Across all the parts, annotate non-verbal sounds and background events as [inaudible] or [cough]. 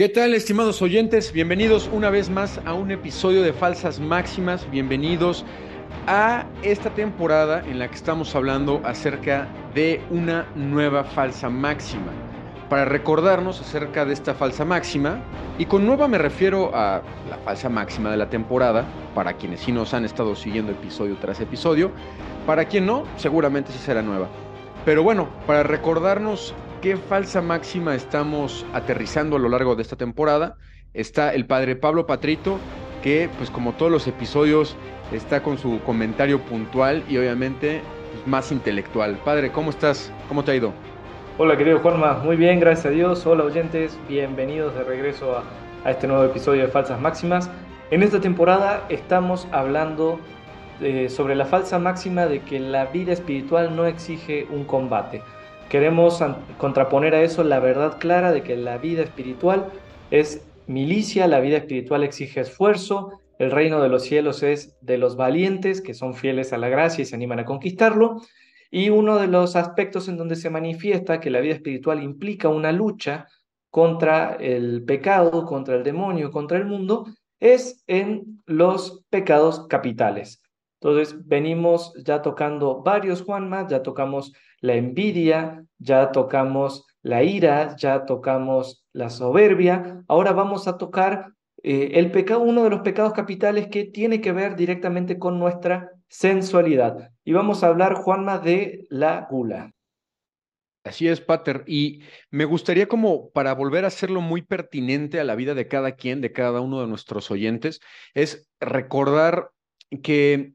¿Qué tal, estimados oyentes? Bienvenidos una vez más a un episodio de Falsas Máximas. Bienvenidos a esta temporada en la que estamos hablando acerca de una nueva falsa máxima. Para recordarnos acerca de esta falsa máxima, y con nueva me refiero a la falsa máxima de la temporada, para quienes sí nos han estado siguiendo episodio tras episodio, para quien no, seguramente sí será nueva. Pero bueno, para recordarnos qué falsa máxima estamos aterrizando a lo largo de esta temporada. Está el padre Pablo Patrito, que pues como todos los episodios está con su comentario puntual y obviamente pues, más intelectual. Padre, ¿cómo estás? ¿Cómo te ha ido? Hola querido Juanma, muy bien, gracias a Dios. Hola oyentes, bienvenidos de regreso a, este nuevo episodio de Falsas Máximas. En esta temporada estamos hablando eh, sobre la falsa máxima de que la vida espiritual no exige un combate. Queremos contraponer a eso la verdad clara de que la vida espiritual es milicia, la vida espiritual exige esfuerzo, el reino de los cielos es de los valientes que son fieles a la gracia y se animan a conquistarlo. Y uno de los aspectos en donde se manifiesta que la vida espiritual implica una lucha contra el pecado, contra el demonio, contra el mundo, es en los pecados capitales. Entonces, venimos ya tocando varios Juanma, ya tocamos la envidia, ya tocamos la ira, ya tocamos la soberbia. Ahora vamos a tocar eh, el pecado, uno de los pecados capitales que tiene que ver directamente con nuestra sensualidad. Y vamos a hablar, Juanma, de la gula. Así es, Pater. Y me gustaría como para volver a hacerlo muy pertinente a la vida de cada quien, de cada uno de nuestros oyentes, es recordar que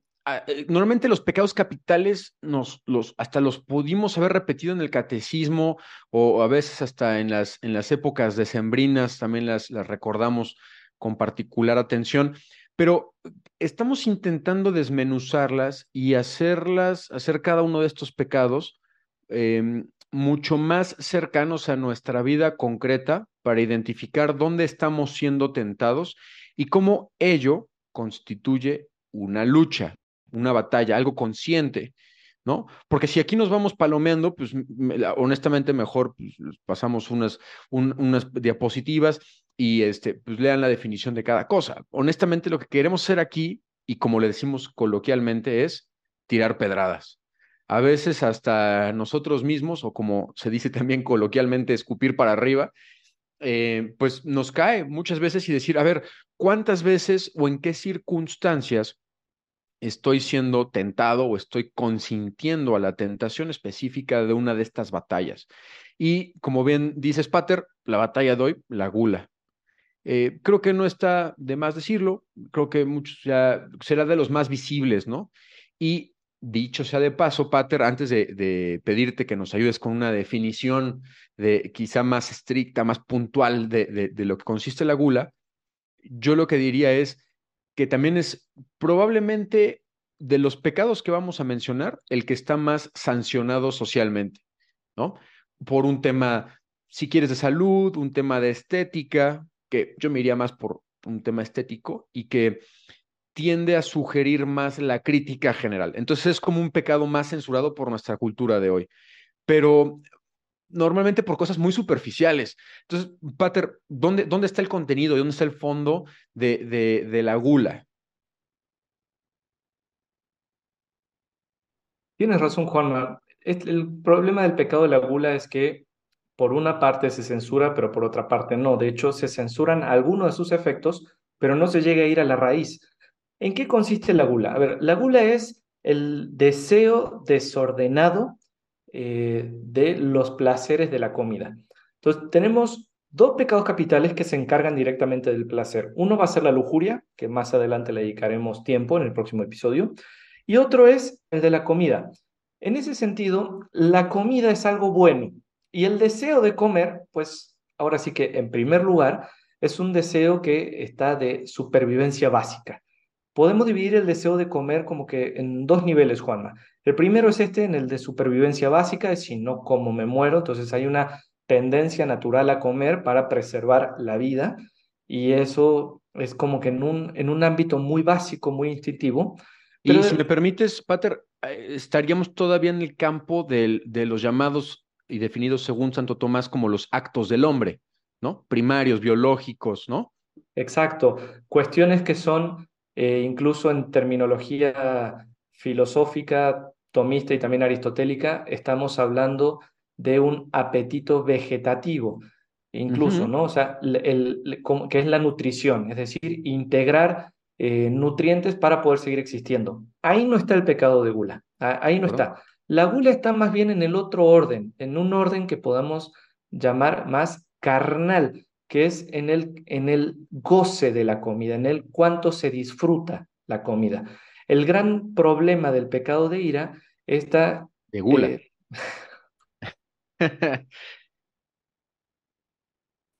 normalmente los pecados capitales nos los hasta los pudimos haber repetido en el catecismo o a veces hasta en las en las épocas decembrinas también las, las recordamos con particular atención, pero estamos intentando desmenuzarlas y hacerlas hacer cada uno de estos pecados em, mucho más cercanos a nuestra vida concreta para identificar dónde estamos siendo tentados y cómo ello constituye una lucha una batalla, algo consciente, ¿no? Porque si aquí nos vamos palomeando, pues honestamente mejor pues, pasamos unas, unas diapositivas y este, pues lean la definición de cada cosa. Honestamente lo que queremos hacer aquí, y como le decimos coloquialmente, es tirar pedradas. A veces hasta nosotros mismos, o como se dice también coloquialmente, escupir para arriba, eh, pues nos cae muchas veces y decir, a ver, ¿cuántas veces o en qué circunstancias estoy siendo tentado o estoy consintiendo a la tentación específica de una de estas batallas. Y como bien dices, Pater, la batalla de hoy, la gula. Eh, creo que no está de más decirlo, creo que muchos ya será de los más visibles, ¿no? Y dicho sea de paso, Pater, antes de, pedirte que nos ayudes con una definición de quizá más estricta, más puntual de lo que consiste la gula, yo lo que diría es, que también es probablemente de los pecados que vamos a mencionar, el que está más sancionado socialmente, ¿no? Por un tema, si quieres, de salud, un tema de estética, que yo me iría más por un tema estético y que tiende a sugerir más la crítica general. Entonces es como un pecado más censurado por nuestra cultura de hoy. Pero normalmente por cosas muy superficiales. Entonces, Pater, ¿dónde, dónde está el contenido? ¿Dónde está el fondo de, de, de la gula? Tienes razón, Juanma. El problema del pecado de la gula es que por una parte se censura, pero por otra parte no. De hecho, se censuran algunos de sus efectos, pero no se llega a ir a la raíz. ¿En qué consiste la gula? A ver, la gula es el deseo desordenado eh, de los placeres de la comida. Entonces, tenemos dos pecados capitales que se encargan directamente del placer. Uno va a ser la lujuria, que más adelante le dedicaremos tiempo en el próximo episodio, y otro es el de la comida. En ese sentido, la comida es algo bueno y el deseo de comer, pues ahora sí que en primer lugar, es un deseo que está de supervivencia básica. Podemos dividir el deseo de comer como que en dos niveles, Juanma. El primero es este, en el de supervivencia básica, es si no como me muero, entonces hay una tendencia natural a comer para preservar la vida y eso es como que en un, en un ámbito muy básico, muy instintivo. y si me permites, Pater, eh, estaríamos todavía en el campo de los llamados y definidos según Santo Tomás como los actos del hombre, ¿no? Primarios, biológicos, ¿no? Exacto. Cuestiones que son, eh, incluso en terminología filosófica, tomista y también aristotélica, estamos hablando de un apetito vegetativo, incluso, ¿no? O sea, el, que es la nutrición, es decir, integrar eh, nutrientes para poder seguir existiendo. Ahí no está el pecado de gula, ahí no está. La gula está más bien en el otro orden, en un orden que podamos llamar más carnal, que es en el, en el goce de la comida, en el cuánto se disfruta la comida. El gran problema del pecado de ira está... De gula. Eh, [laughs]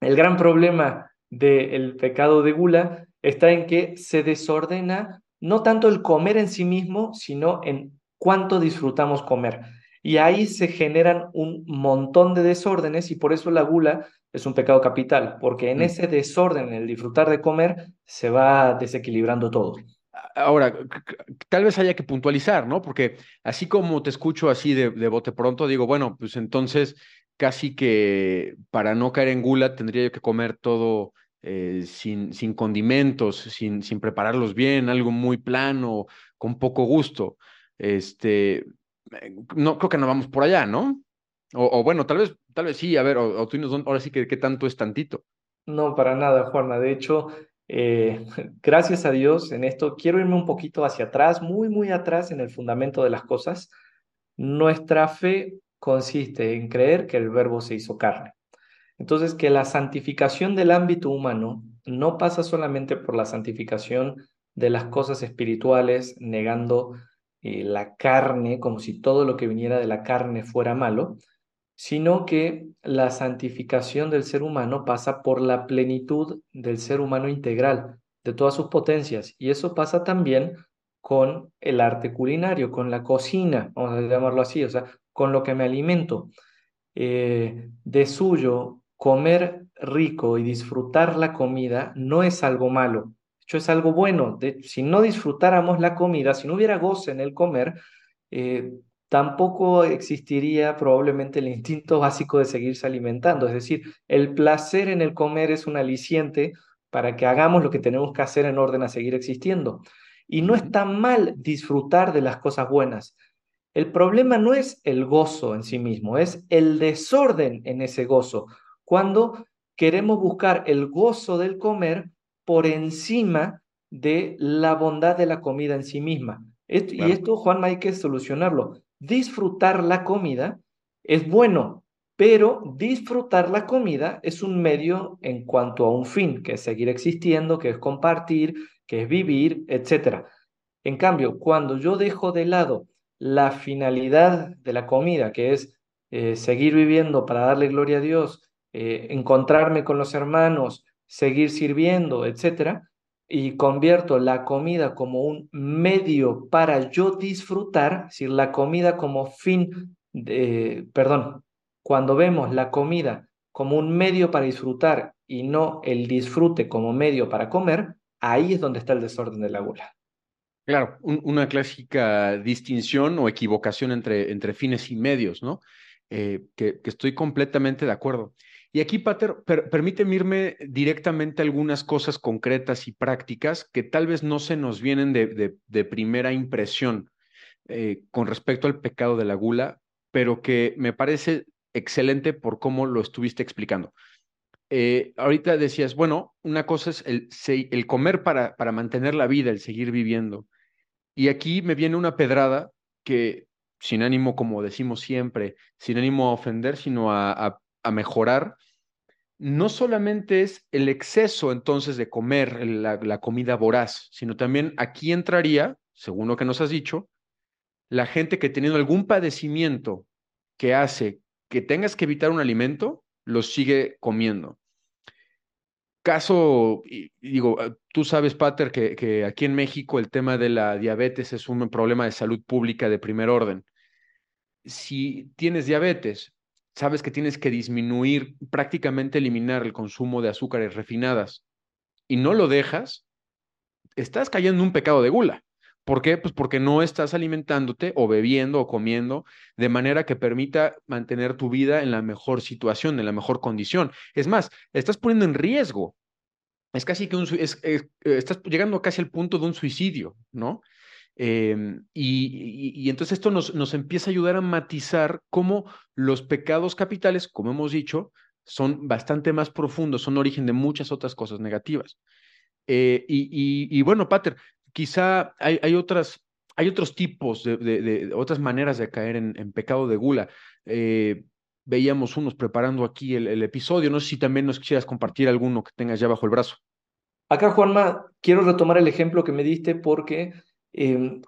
el gran problema del pecado de gula está en que se desordena no tanto el comer en sí mismo, sino en cuánto disfrutamos comer. Y ahí se generan un montón de desórdenes y por eso la gula es un pecado capital, porque en mm. ese desorden, en el disfrutar de comer, se va desequilibrando todo. Ahora, tal vez haya que puntualizar, ¿no? Porque así como te escucho así de, bote pronto, digo, bueno, pues entonces casi que para no caer en gula tendría yo que comer todo eh, sin, sin condimentos, sin, sin prepararlos bien, algo muy plano, con poco gusto. Este, eh, no creo que no vamos por allá, ¿no? O, bueno, tal vez, tal vez sí, a ver, o, tú ahora sí que qué tanto es tantito. No, para nada, Juana. De hecho, eh, [laughs] gracias a Dios en esto, quiero irme un poquito hacia atrás, muy, muy atrás en el fundamento de las cosas. Nuestra fe consiste en creer que el verbo se hizo carne. Entonces, que la santificación del ámbito humano no pasa solamente por la santificación de las cosas espirituales, negando eh, la carne como si todo lo que viniera de la carne fuera malo, sino que la santificación del ser humano pasa por la plenitud del ser humano integral, de todas sus potencias. Y eso pasa también con el arte culinario, con la cocina, vamos a llamarlo así, o sea, con lo que me alimento. Eh, de suyo, comer rico y disfrutar la comida no es algo malo, hecho es algo bueno. si no disfrutáramos la comida, si no hubiera goce en el comer, eh, tampoco existiría probablemente el instinto básico de seguirse alimentando. Es decir, el placer en el comer es un aliciente para que hagamos lo que tenemos que hacer en orden a seguir existiendo. Y no está mal disfrutar de las cosas buenas. El problema no es el gozo en sí mismo, es el desorden en ese gozo. Cuando queremos buscar el gozo del comer por encima de la bondad de la comida en sí misma. Y esto, Juan, hay que solucionarlo disfrutar la comida es bueno, pero disfrutar la comida es un medio en cuanto a un fin, que es seguir existiendo, que es compartir, que es vivir, etc. En cambio, cuando yo dejo de lado la finalidad de la comida, que es eh, seguir viviendo para darle gloria a Dios, eh, encontrarme con los hermanos, seguir sirviendo, etc., y convierto la comida como un medio para yo disfrutar, es decir, la comida como fin, de, perdón, cuando vemos la comida como un medio para disfrutar y no el disfrute como medio para comer, ahí es donde está el desorden de la gula. Claro, una clásica distinción o equivocación entre, entre fines y medios, ¿no? Eh, que, que, estoy completamente de acuerdo. Y aquí, Pater, permíteme irme directamente a algunas cosas concretas y prácticas que tal vez no se nos vienen de, primera impresión eh, con respecto al pecado de la gula, pero que me parece excelente por cómo lo estuviste explicando. Eh, ahorita decías, bueno, una cosa es el, el comer para, para mantener la vida, el seguir viviendo. Y aquí me viene una pedrada que, sin ánimo, como decimos siempre, sin ánimo a ofender, sino a a mejorar, no solamente es el exceso entonces de comer la, comida voraz, sino también aquí entraría, según lo que nos has dicho, la gente que teniendo algún padecimiento que hace que tengas que evitar un alimento, lo sigue comiendo. Caso, digo, ah, tú sabes, Pater, que aquí en México el tema de la diabetes es un problema de salud pública de primer orden. Si tienes diabetes, sabes que tienes que disminuir, prácticamente eliminar el consumo de azúcares refinadas y no lo dejas, estás cayendo en un pecado de gula, ¿Por qué? Pues porque no estás alimentándote o bebiendo o comiendo de manera que permita mantener tu vida en la mejor situación, en la mejor condición. Es más, estás poniendo en riesgo. Es casi que un, es, eh, estás llegando casi al punto de un suicidio, ¿no? Em, y, entonces esto nos, nos empieza a ayudar a matizar cómo los pecados capitales, como hemos dicho, son bastante más profundos, son origen de muchas otras cosas negativas. Eh, y, bueno, Pater, quizá hay, hay, otras, hay otros tipos de, otras maneras de caer en, pecado de gula. Eh, veíamos unos preparando aquí el, episodio. No sé si también nos quisieras compartir alguno que tengas ya bajo el brazo. Acá, Juanma, quiero retomar el ejemplo que me diste porque em,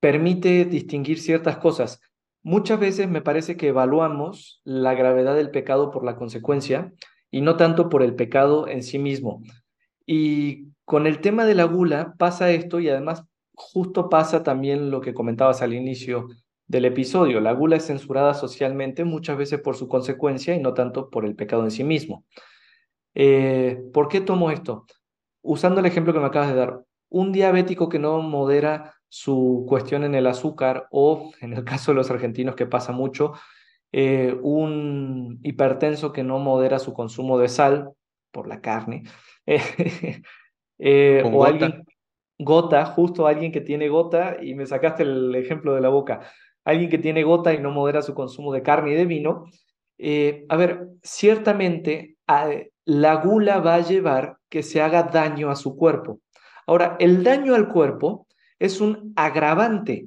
permite distinguir ciertas cosas. Muchas veces me parece que evaluamos la gravedad del pecado por la consecuencia y no tanto por el pecado en sí mismo. Y con el tema de la gula pasa esto y además justo pasa también lo que comentabas al inicio del episodio. La gula es censurada socialmente muchas veces por su consecuencia y no tanto por el pecado en sí mismo. Eh, ¿Por qué tomo esto? Usando el ejemplo que me acabas de dar, un diabético que no modera su cuestión en el azúcar o, en el caso de los argentinos que pasa mucho, eh, un hipertenso que no modera su consumo de sal por la carne, [laughs] Eh, o alguien, gota, justo alguien que tiene gota, y me sacaste el ejemplo de la boca, alguien que tiene gota y no modera su consumo de carne y de vino, eh, a ver, ciertamente la gula va a llevar que se haga daño a su cuerpo. Ahora, el daño al cuerpo es un agravante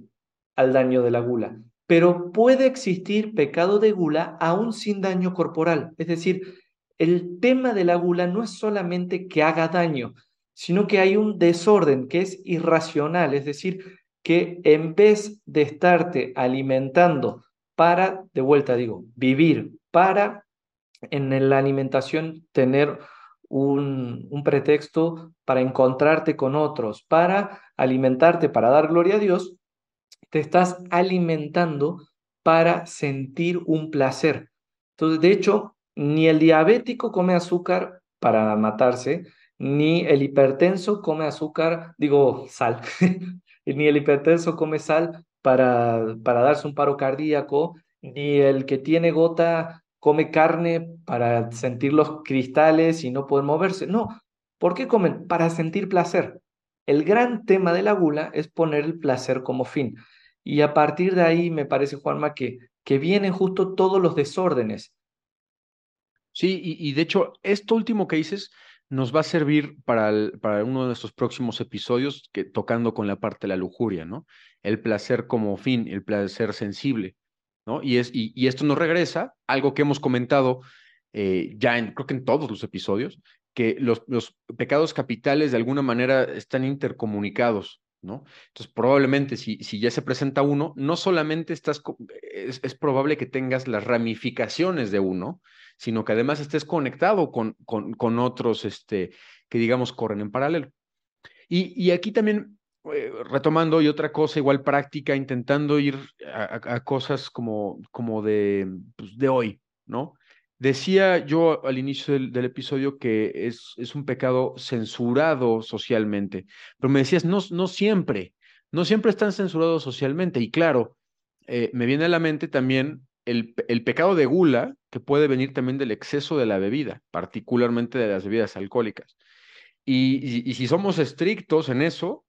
al daño de la gula, pero puede existir pecado de gula aún sin daño corporal. Es decir, el tema de la gula no es solamente que haga daño, sino que hay un desorden que es irracional, es decir, que en vez de estarte alimentando para, de vuelta digo, vivir, para en la alimentación tener un, un, pretexto para encontrarte con otros, para alimentarte, para dar gloria a Dios, te estás alimentando para sentir un placer. Entonces, de hecho, ni el diabético come azúcar para matarse, ni el hipertenso come azúcar, digo sal, [laughs] ni el hipertenso come sal para, para darse un paro cardíaco, ni el que tiene gota come carne para sentir los cristales y no poder moverse. No, ¿por qué comen? Para sentir placer. El gran tema de la gula es poner el placer como fin. Y a partir de ahí me parece, Juanma, que, que vienen justo todos los desórdenes. Sí, y, de hecho, esto último que dices nos va a servir para, para uno de nuestros próximos episodios que, tocando con la parte de la lujuria, ¿no? El placer como fin, el placer sensible, Y, es, y, esto nos regresa, algo que hemos comentado eh, ya en, creo que en todos los episodios, que los, pecados capitales de alguna manera están intercomunicados. Entonces, probablemente si, ya se presenta uno, no solamente estás, es, probable que tengas las ramificaciones de uno, sino que además estés conectado con, con, otros este, que, digamos, corren en paralelo. Y aquí también, eh, retomando y otra cosa igual práctica, intentando ir a, cosas como, como de, pues, de hoy, ¿no? Decía yo al inicio del, episodio que es, es un pecado censurado socialmente, pero me decías, no, no siempre, no siempre están censurados socialmente. Y claro, eh, me viene a la mente también el, el, pecado de gula, que puede venir también del exceso de la bebida, particularmente de las bebidas alcohólicas. Y, si somos estrictos en eso,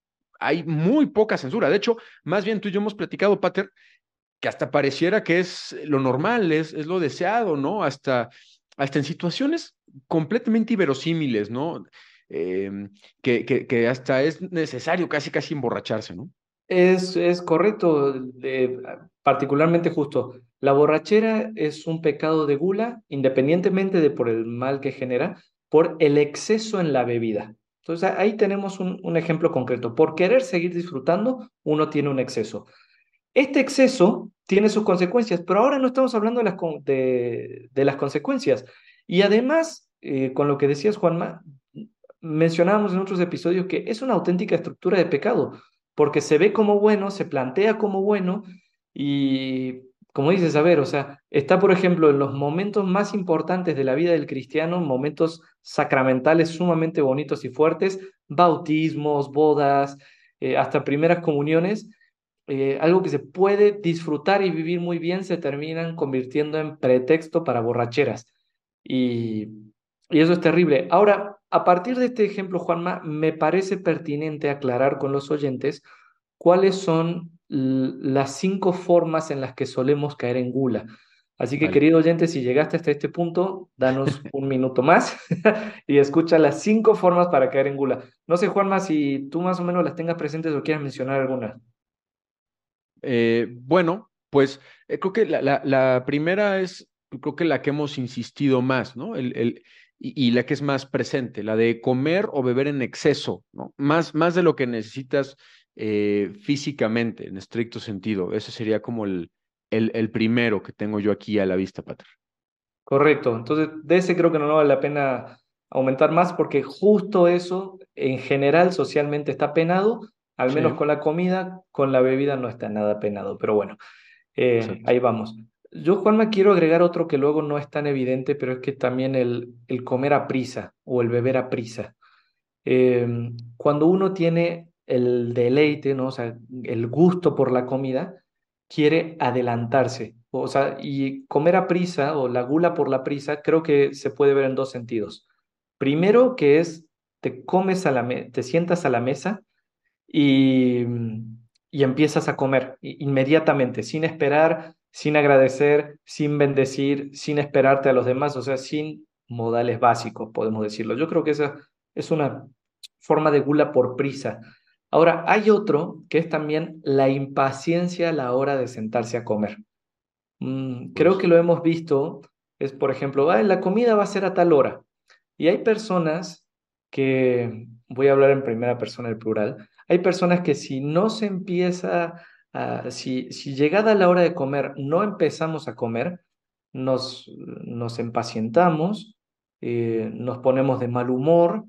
hay muy poca censura. De hecho, más bien tú y yo hemos platicado, Pater, que hasta pareciera que es lo normal, es, es lo deseado, ¿no? Hasta, hasta en situaciones completamente inverosímiles, ¿no? Em, que, que, hasta es necesario casi, casi emborracharse, ¿no? Es, es correcto, particularmente justo. La borrachera es un pecado de gula, independientemente de por el mal que genera, por el exceso en la bebida. Entonces ahí tenemos un, ejemplo concreto. Por querer seguir disfrutando, uno tiene un exceso. Este exceso tiene sus consecuencias, pero ahora no estamos hablando de las, de, de las consecuencias. Y además, eh, con lo que decías, Juanma, mencionábamos en otros episodios que es una auténtica estructura de pecado porque se ve como bueno, se plantea como bueno y, como dices, a ver, o sea, está, por ejemplo, en los momentos más importantes de la vida del cristiano, momentos sacramentales sumamente bonitos y fuertes, bautismos, bodas, eh, hasta primeras comuniones, eh, algo que se puede disfrutar y vivir muy bien, se terminan convirtiendo en pretexto para borracheras. Y, y eso es terrible. Ahora, a partir de este ejemplo, Juanma, me parece pertinente aclarar con los oyentes cuáles son las cinco formas en las que solemos caer en gula. Así que, querido oyente, si llegaste hasta este punto, danos [laughs] un minuto más [laughs] y escucha las cinco formas para caer en gula. No sé, Juanma, si tú más o menos las tengas presentes o quieres mencionar algunas. Eh, bueno, pues eh, creo que la, la, primera es, creo que la que hemos insistido más, ¿no? El, el, y, la que es más presente, la de comer o beber en exceso, ¿no? Más, más de lo que necesitas eh, físicamente, en estricto sentido. Ese sería como el, el, primero que tengo yo aquí a la vista, Pater. Correcto. Entonces, de ese creo que no vale la pena aumentar más porque justo eso en general socialmente está penado, al menos con la comida, con la bebida no está nada penado, pero bueno, eh, ahí vamos. Yo, Juanma, quiero agregar otro que luego no es tan evidente, pero es que también el, el comer a prisa o el beber a prisa. Em, cuando uno tiene el deleite, ¿no? O sea, el gusto por la comida, quiere adelantarse. O sea, y comer a prisa o la gula por la prisa creo que se puede ver en dos sentidos. Primero, que es te comes a la te sientas a la mesa y, y empiezas a comer inmediatamente, sin esperar, sin agradecer, sin bendecir, sin esperarte a los demás, o sea, sin modales básicos, podemos decirlo. Yo creo que esa es una forma de gula por prisa. Ahora, hay otro que es también la impaciencia a la hora de sentarse a comer. Mm, creo que lo hemos visto, es por ejemplo, la comida va a ser a tal hora. Y hay personas que, voy a hablar en primera persona el plural, hay personas que si no se empieza, a, si, si llegada la hora de comer no empezamos a comer, nos, nos impacientamos, eh, nos ponemos de mal humor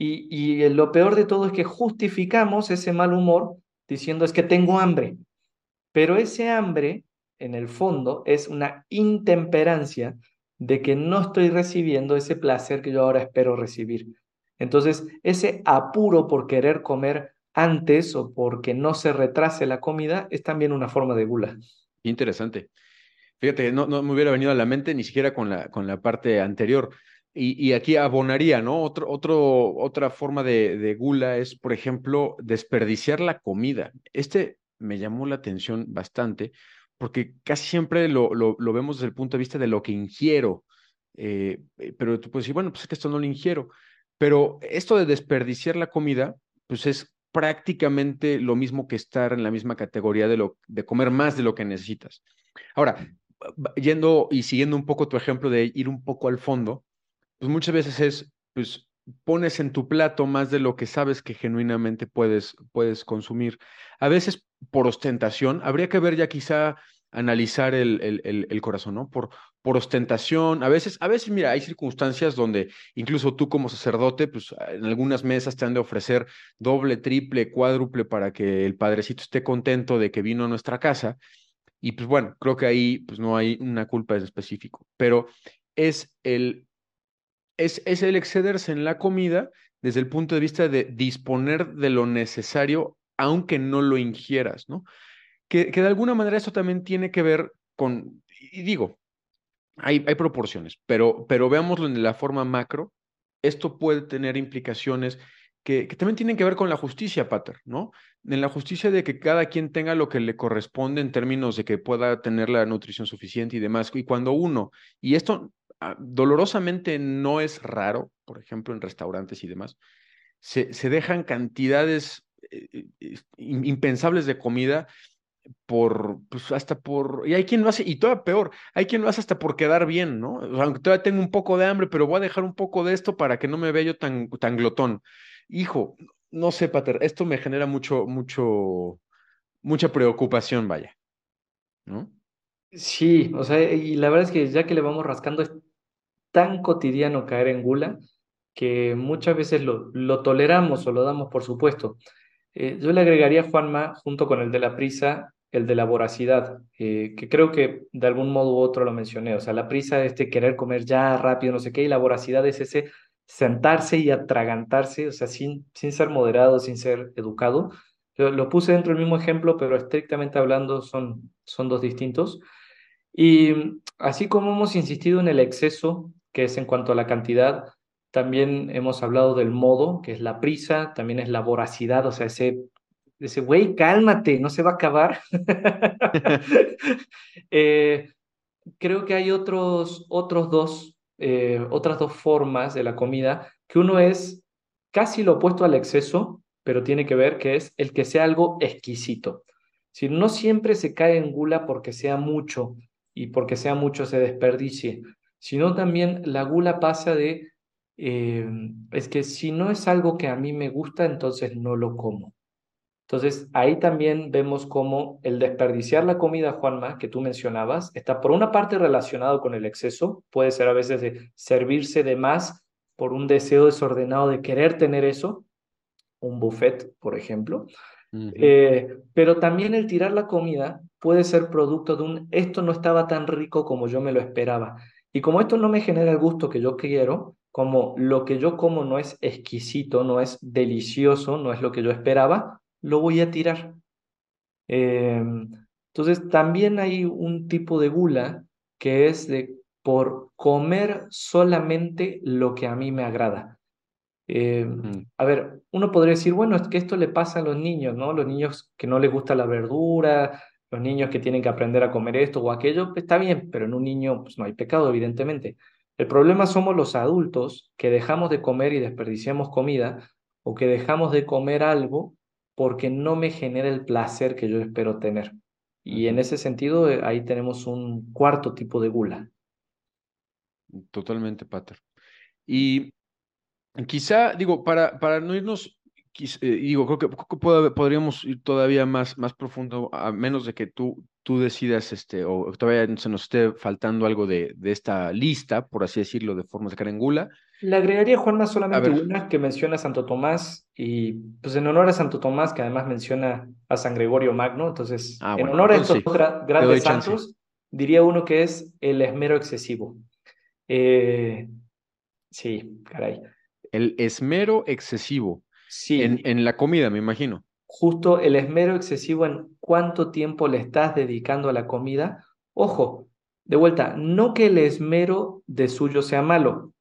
y, lo peor de todo es que justificamos ese mal humor diciendo es que tengo hambre. Pero ese hambre, en el fondo, es una intemperancia de que no estoy recibiendo ese placer que yo ahora espero recibir. Entonces, ese apuro por querer comer antes o porque no se retrase la comida es también una forma de gula. Interesante. Fíjate, no, no me hubiera venido a la mente ni siquiera con la, con la parte anterior. Y, aquí abonaría, ¿no? Otro, otro, otra forma de, gula es, por ejemplo, desperdiciar la comida. Este me llamó la atención bastante porque casi siempre lo, lo, vemos desde el punto de vista de lo que ingiero. Eh, eh, pero tú puedes decir, bueno, pues es que esto no lo ingiero. Pero esto de desperdiciar la comida, pues es prácticamente lo mismo que estar en la misma categoría de, lo, de comer más de lo que necesitas. Ahora, yendo y siguiendo un poco tu ejemplo de ir un poco al fondo, pues muchas veces es, pues pones en tu plato más de lo que sabes que genuinamente puedes, puedes consumir. A veces por ostentación, habría que ver ya quizá analizar el, el, el, corazón, ¿no? Por, por ostentación, a veces, a veces, mira, hay circunstancias donde incluso tú como sacerdote, pues en algunas mesas te han de ofrecer doble, triple, cuádruple para que el padrecito esté contento de que vino a nuestra casa. Y pues bueno, creo que ahí pues no hay una culpa en específico, pero es el es, el excederse en la comida desde el punto de vista de disponer de lo necesario, aunque no lo ingieras, ¿no? Que, que de alguna manera eso también tiene que ver con, y digo, hay, hay proporciones, pero, pero veámoslo en la forma macro, esto puede tener implicaciones que, que, también tienen que ver con la justicia, Pater, ¿no? En la justicia de que cada quien tenga lo que le corresponde en términos de que pueda tener la nutrición suficiente y demás. Y cuando uno, y esto dolorosamente no es raro, por ejemplo, en restaurantes y demás, se, se dejan cantidades eh, eh, impensables de comida por, pues hasta por, y hay quien lo hace, y todavía peor, hay quien lo hace hasta por quedar bien, ¿no? aunque todavía tengo un poco de hambre, pero voy a dejar un poco de esto para que no me vea yo tan, tan glotón. Hijo, no sé, Pater, esto me genera mucho, mucho, mucha preocupación, vaya, ¿no? Sí, o sea, y la verdad es que ya que le vamos rascando tan cotidiano caer en gula que muchas veces lo, lo toleramos o lo damos por supuesto. Eh, yo le agregaría, Juanma, junto con el de la prisa, el de la voracidad, eh, que creo que de algún modo u otro lo mencioné. O sea, la prisa es este querer comer ya rápido, no sé qué, y la voracidad es ese sentarse y atragantarse, o sea, sin, sin ser moderado, sin ser educado. Lo, puse dentro del mismo ejemplo, pero estrictamente hablando son, son dos distintos. Y así como hemos insistido en el exceso, que es en cuanto a la cantidad, también hemos hablado del modo, que es la prisa, también es la voracidad, o sea, ese, ese güey, cálmate, no se va a acabar. [laughs] Eh, creo que hay otros, otros dos, eh, otras dos formas de la comida, que uno es casi lo opuesto al exceso, pero tiene que ver que es el que sea algo exquisito. Si no siempre se cae en gula porque sea mucho y porque sea mucho se desperdicie, sino también la gula pasa de, eh, es que si no es algo que a mí me gusta, entonces no lo como. Entonces, ahí también vemos cómo el desperdiciar la comida, Juanma, que tú mencionabas, está por una parte relacionado con el exceso, puede ser a veces de servirse de más por un deseo desordenado de querer tener eso, un buffet, por ejemplo. Eh, pero también el tirar la comida puede ser producto de un esto no estaba tan rico como yo me lo esperaba. Y como esto no me genera el gusto que yo quiero, como lo que yo como no es exquisito, no es delicioso, no es lo que yo esperaba, lo voy a tirar. Em, entonces, también hay un tipo de gula que es de por comer solamente lo que a mí me agrada. Em, a ver, uno podría decir, bueno, es que esto le pasa a los niños, ¿no? Los niños que no les gusta la verdura, los niños que tienen que aprender a comer esto o aquello, pues, está bien, pero en un niño pues, no hay pecado, evidentemente. El problema somos los adultos que dejamos de comer y desperdiciamos comida o que dejamos de comer algo porque no me genera el placer que yo espero tener. Y en ese sentido, eh, ahí tenemos un cuarto tipo de gula. Totalmente, Pater. Y quizá, digo, para, para no irnos, eh, digo, creo que, podríamos ir todavía más, más profundo, a menos de que tú, tú decidas, este, o todavía se nos esté faltando algo de, de esta lista, por así decirlo, de formas de carengula. Le agregaría, Juanma, solamente una que menciona a Santo Tomás y pues en honor a Santo Tomás, que además menciona a San Gregorio Magno, entonces ah, en honor a estos grandes santos, diría uno que es el esmero excesivo. Eh, sí, caray. El esmero excesivo. Sí. En, en la comida, me imagino. Justo el esmero excesivo en cuánto tiempo le estás dedicando a la comida. Ojo, de vuelta, no que el esmero de suyo sea malo,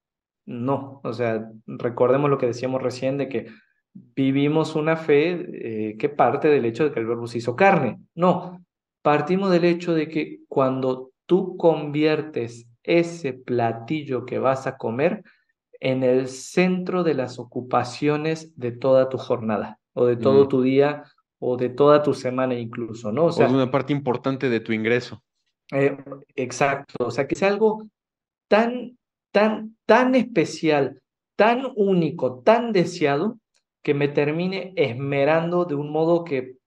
no, o sea, recordemos lo que decíamos recién de que vivimos una fe eh, que parte del hecho de que el verbo se hizo carne. No, partimos del hecho de que cuando tú conviertes ese platillo que vas a comer en el centro de las ocupaciones de toda tu jornada o de todo mm. tu día o de toda tu semana incluso, ¿no? O sea, una parte importante de tu ingreso. Eh, exacto, o sea, que sea algo tan tan, tan especial, tan único, tan deseado, que me termine esmerando de un modo que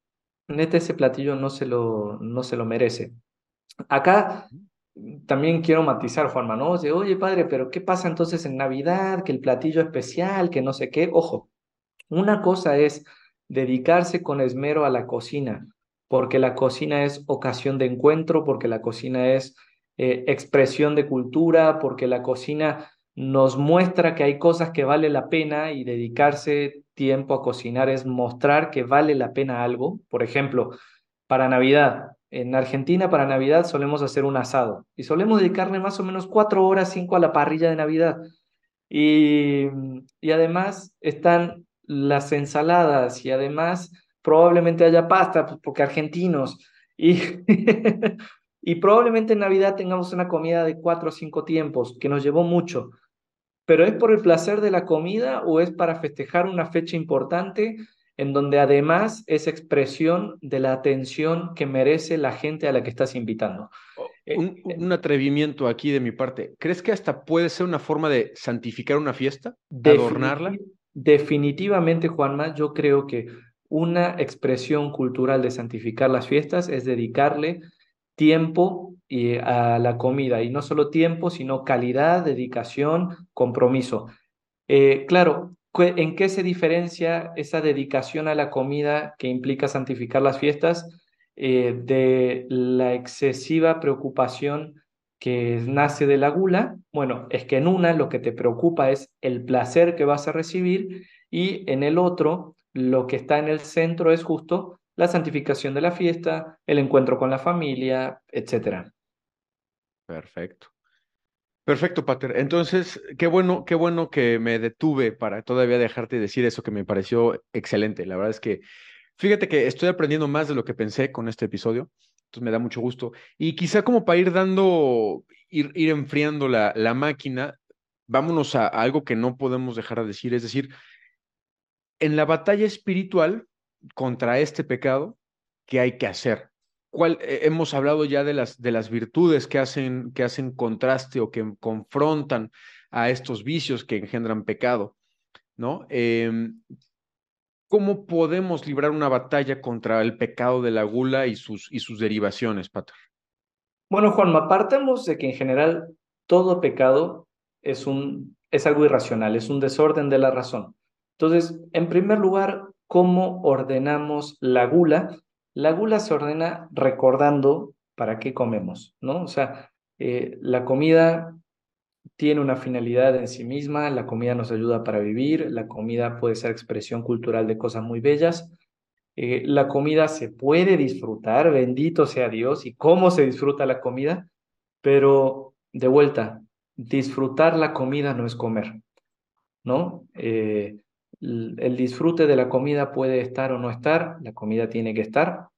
neta ese platillo no se lo, no se lo merece. Acá también quiero matizar, Juan Manuel, de, oye padre, pero ¿qué pasa entonces en Navidad? Que el platillo especial, que no sé qué. Ojo, una cosa es dedicarse con esmero a la cocina, porque la cocina es ocasión de encuentro, porque la cocina es eh, expresión de cultura, porque la cocina nos muestra que hay cosas que vale la pena y dedicarse tiempo a cocinar es mostrar que vale la pena algo. Por ejemplo, para Navidad, en Argentina para Navidad solemos hacer un asado y solemos dedicarle más o menos cuatro horas, cinco a la parrilla de Navidad. Y, y además están las ensaladas y además probablemente haya pasta, pues, porque argentinos. Y [laughs] Y probablemente en Navidad tengamos una comida de cuatro o cinco tiempos, que nos llevó mucho. Pero ¿es por el placer de la comida o es para festejar una fecha importante en donde además es expresión de la atención que merece la gente a la que estás invitando? Eh, un, eh, un atrevimiento aquí de mi parte. ¿Crees que hasta puede ser una forma de santificar una fiesta? De adornarla? Definitivamente, Juanma, yo creo que una expresión cultural de santificar las fiestas es dedicarle tiempo y a la comida, y no solo tiempo, sino calidad, dedicación, compromiso. Eh, claro, ¿en qué se diferencia esa dedicación a la comida que implica santificar las fiestas eh, de la excesiva preocupación que nace de la gula? Bueno, es que en una lo que te preocupa es el placer que vas a recibir y en el otro lo que está en el centro es justo la santificación de la fiesta, el encuentro con la familia, etc. Perfecto. Perfecto, Pater. Entonces, qué bueno, qué bueno que me detuve para todavía dejarte decir eso que me pareció excelente. La verdad es que, fíjate que estoy aprendiendo más de lo que pensé con este episodio, entonces me da mucho gusto. Y quizá como para ir dando, ir, ir enfriando la, la máquina, vámonos a, a algo que no podemos dejar de decir, es decir, en la batalla espiritual contra este pecado, ¿qué hay que hacer? ¿Cuál, eh, hemos hablado ya de las, de las virtudes que hacen, contraste o que confrontan a estos vicios que engendran pecado, ¿no? Em, ¿Cómo podemos librar una batalla contra el pecado de la gula y sus, derivaciones, Pater? Bueno, Juanma, partamos de que en general todo pecado es, es algo irracional, es un desorden de la razón. Entonces, en primer lugar, ¿cómo ordenamos la gula? La gula se ordena recordando para qué comemos, ¿no? O sea, eh, la comida tiene una finalidad en sí misma, la comida nos ayuda para vivir, la comida puede ser expresión cultural de cosas muy bellas, eh, la comida se puede disfrutar, bendito sea Dios, y cómo se disfruta la comida, pero de vuelta, disfrutar la comida no es comer, ¿no? Eh, el disfrute de la comida puede estar o no estar, la comida tiene que estar.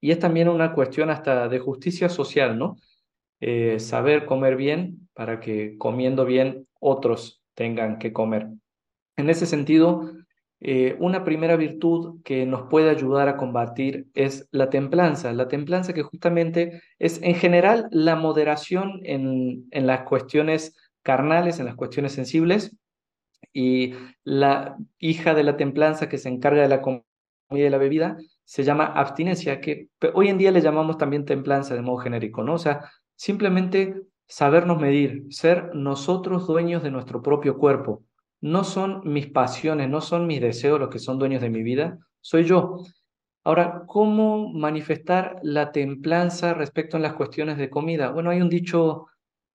Y es también una cuestión hasta de justicia social, ¿no? Eh, saber comer bien para que comiendo bien otros tengan que comer. En ese sentido, eh, una primera virtud que nos puede ayudar a combatir es la templanza. La templanza que justamente es en general la moderación en, en las cuestiones carnales, en las cuestiones sensibles, y la hija de la templanza que se encarga de la comida y de la bebida se llama abstinencia, que hoy en día le llamamos también templanza de modo genérico, ¿no? O sea, simplemente sabernos medir, ser nosotros dueños de nuestro propio cuerpo. No son mis pasiones, no son mis deseos los que son dueños de mi vida, soy yo. Ahora, ¿cómo manifestar la templanza respecto a las cuestiones de comida? Bueno, hay un dicho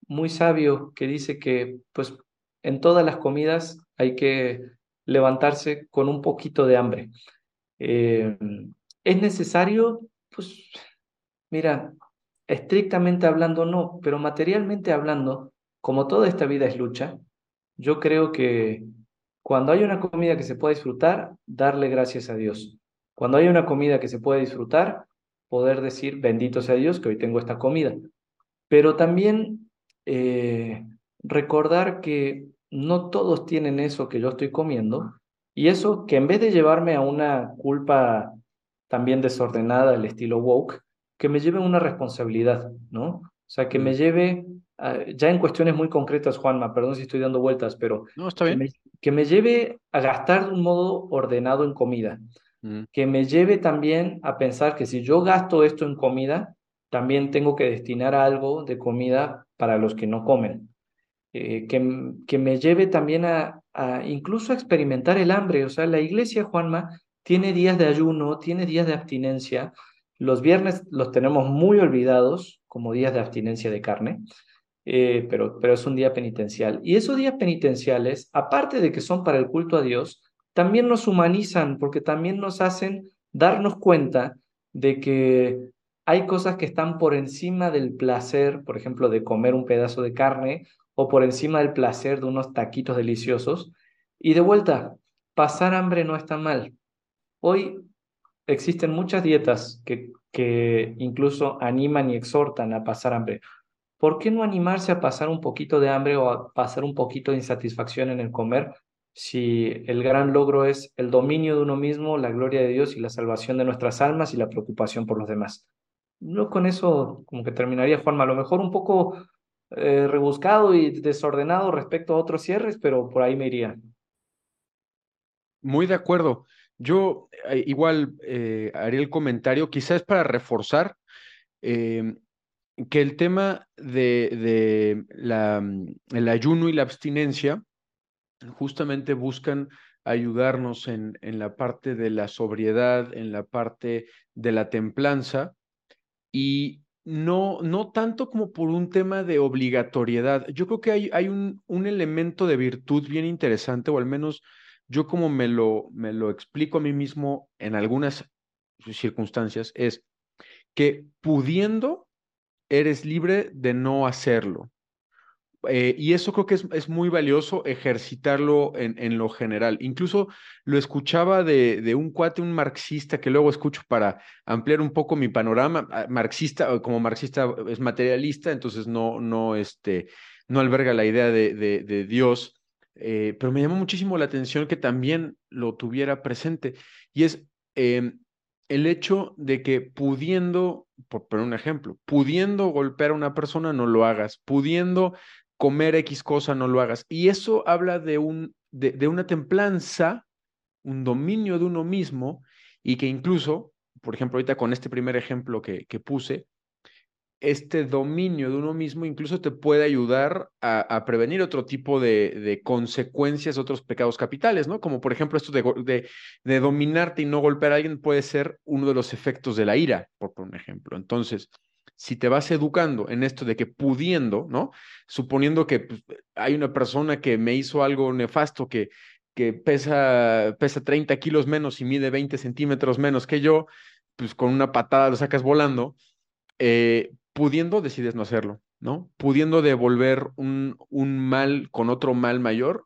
muy sabio que dice que, pues, en todas las comidas hay que levantarse con un poquito de hambre. Eh, ¿Es necesario? Pues mira, estrictamente hablando no, pero materialmente hablando, como toda esta vida es lucha, yo creo que cuando hay una comida que se puede disfrutar, darle gracias a Dios. Cuando hay una comida que se puede disfrutar, poder decir, bendito sea Dios que hoy tengo esta comida. Pero también eh, recordar que no todos tienen eso que yo estoy comiendo y eso que en vez de llevarme a una culpa también desordenada del estilo woke, que me lleve a una responsabilidad, ¿no? O sea, que me mm. lleve, ya en cuestiones muy concretas, Juanma, perdón si estoy dando vueltas, pero no, está bien. Que, me, lleve a gastar de un modo ordenado en comida, mm. que me lleve también a pensar que si yo gasto esto en comida, también tengo que destinar algo de comida para los que no comen. Eh, que, que, me lleve también a, a, incluso a experimentar el hambre. O sea, la iglesia, Juanma, tiene días de ayuno, tiene días de abstinencia. Los viernes los tenemos muy olvidados como días de abstinencia de carne, eh, pero, pero es un día penitencial. Y esos días penitenciales, aparte de que son para el culto a Dios, también nos humanizan porque también nos hacen darnos cuenta de que hay cosas que están por encima del placer, por ejemplo, de comer un pedazo de carne o por encima del placer de unos taquitos deliciosos. Y de vuelta, pasar hambre no está mal. Hoy existen muchas dietas que, incluso animan y exhortan a pasar hambre. ¿Por qué no animarse a pasar un poquito de hambre o a pasar un poquito de insatisfacción en el comer si el gran logro es el dominio de uno mismo, la gloria de Dios y la salvación de nuestras almas y la preocupación por los demás? No con eso como que terminaría, Juanma. A lo mejor un poco eh, rebuscado y desordenado respecto a otros cierres, pero por ahí me iría. Muy de acuerdo. Yo eh, igual eh, haré el comentario, quizás para reforzar em, que el tema de, de la, mm, el ayuno y la abstinencia justamente buscan ayudarnos en, en la parte de la sobriedad, en la parte de la templanza y no, no tanto como por un tema de obligatoriedad. Yo creo que hay, hay un, un elemento de virtud bien interesante, o al menos yo como me lo, me lo explico a mí mismo en algunas circunstancias, es que pudiendo, eres libre de no hacerlo. Eh, y eso creo que es, muy valioso ejercitarlo en, en, lo general. Incluso lo escuchaba de, de, un cuate, un marxista, que luego escucho para ampliar un poco mi panorama. Ah, marxista, como marxista es materialista, entonces no, no, este, no alberga la idea de, de, Dios, eh, pero me llamó muchísimo la atención que también lo tuviera presente. Y es em, el hecho de que pudiendo, por poner un ejemplo, pudiendo golpear a una persona, no lo hagas, pudiendo comer X cosa, no lo hagas. Y eso habla de, un, de, una templanza, un dominio de uno mismo, y que incluso, por ejemplo, ahorita con este primer ejemplo que, que puse, este dominio de uno mismo incluso te puede ayudar a, prevenir otro tipo de, consecuencias, otros pecados capitales, ¿no? Como por ejemplo esto de, de, dominarte y no golpear a alguien puede ser uno de los efectos de la ira, por, por un ejemplo. Entonces, si te vas educando en esto de que pudiendo, ¿no? Suponiendo que pues, hay una persona que me hizo algo nefasto, que, que pesa, pesa 30 kilos menos y mide 20 centímetros menos que yo, pues con una patada lo sacas volando, eh, pudiendo decides no hacerlo, ¿no? Pudiendo devolver un, un mal con otro mal mayor,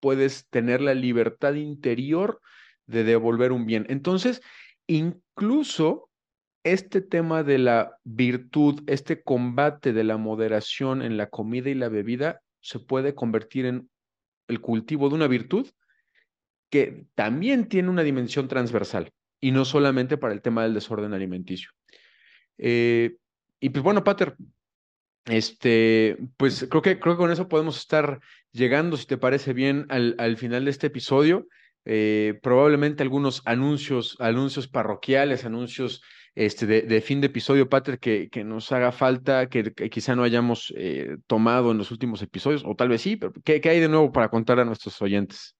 puedes tener la libertad interior de devolver un bien. Entonces, incluso este tema de la virtud, este combate de la moderación en la comida y la bebida, se puede convertir en el cultivo de una virtud que también tiene una dimensión transversal y no solamente para el tema del desorden alimenticio. Eh, y pues bueno, Pater, este, pues creo que, creo que con eso podemos estar llegando, si te parece bien, al, al final de este episodio. Eh, probablemente algunos anuncios, anuncios parroquiales, anuncios este, de, fin de episodio, Pater, que, que nos haga falta, que, quizá no hayamos eh, tomado en los últimos episodios, o tal vez sí, pero ¿qué, ¿qué, hay de nuevo para contar a nuestros oyentes?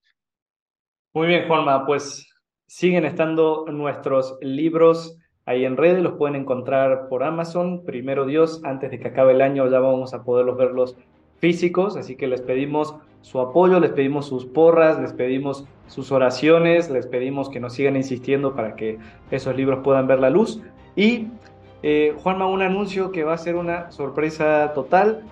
Muy bien, Juanma, pues siguen estando nuestros libros ahí en redes, los pueden encontrar por Amazon. Primero Dios, antes de que acabe el año ya vamos a poderlos verlos físicos, así que les pedimos su apoyo, les pedimos sus porras, les pedimos sus oraciones, les pedimos que nos sigan insistiendo para que esos libros puedan ver la luz. Y eh, Juanma, un anuncio que va a ser una sorpresa total.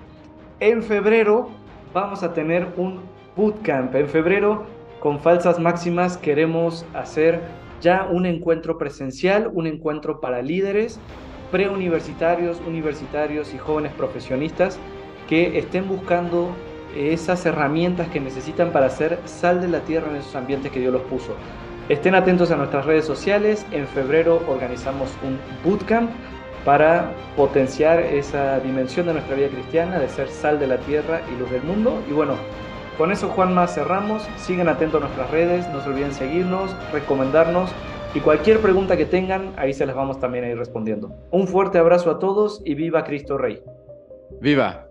En febrero vamos a tener un bootcamp. En febrero, con falsas máximas, queremos hacer ya un encuentro presencial, un encuentro para líderes preuniversitarios, universitarios y jóvenes profesionistas que estén buscando esas herramientas que necesitan para hacer sal de la tierra en esos ambientes que Dios los puso. Estén atentos a nuestras redes sociales. En febrero organizamos un bootcamp para potenciar esa dimensión de nuestra vida cristiana, de ser sal de la tierra y luz del mundo. Y bueno, con eso, Juanma, cerramos. Sigan atentos a nuestras redes, no se olviden seguirnos, recomendarnos y cualquier pregunta que tengan, ahí se las vamos también a ir respondiendo. Un fuerte abrazo a todos y viva Cristo Rey. Viva.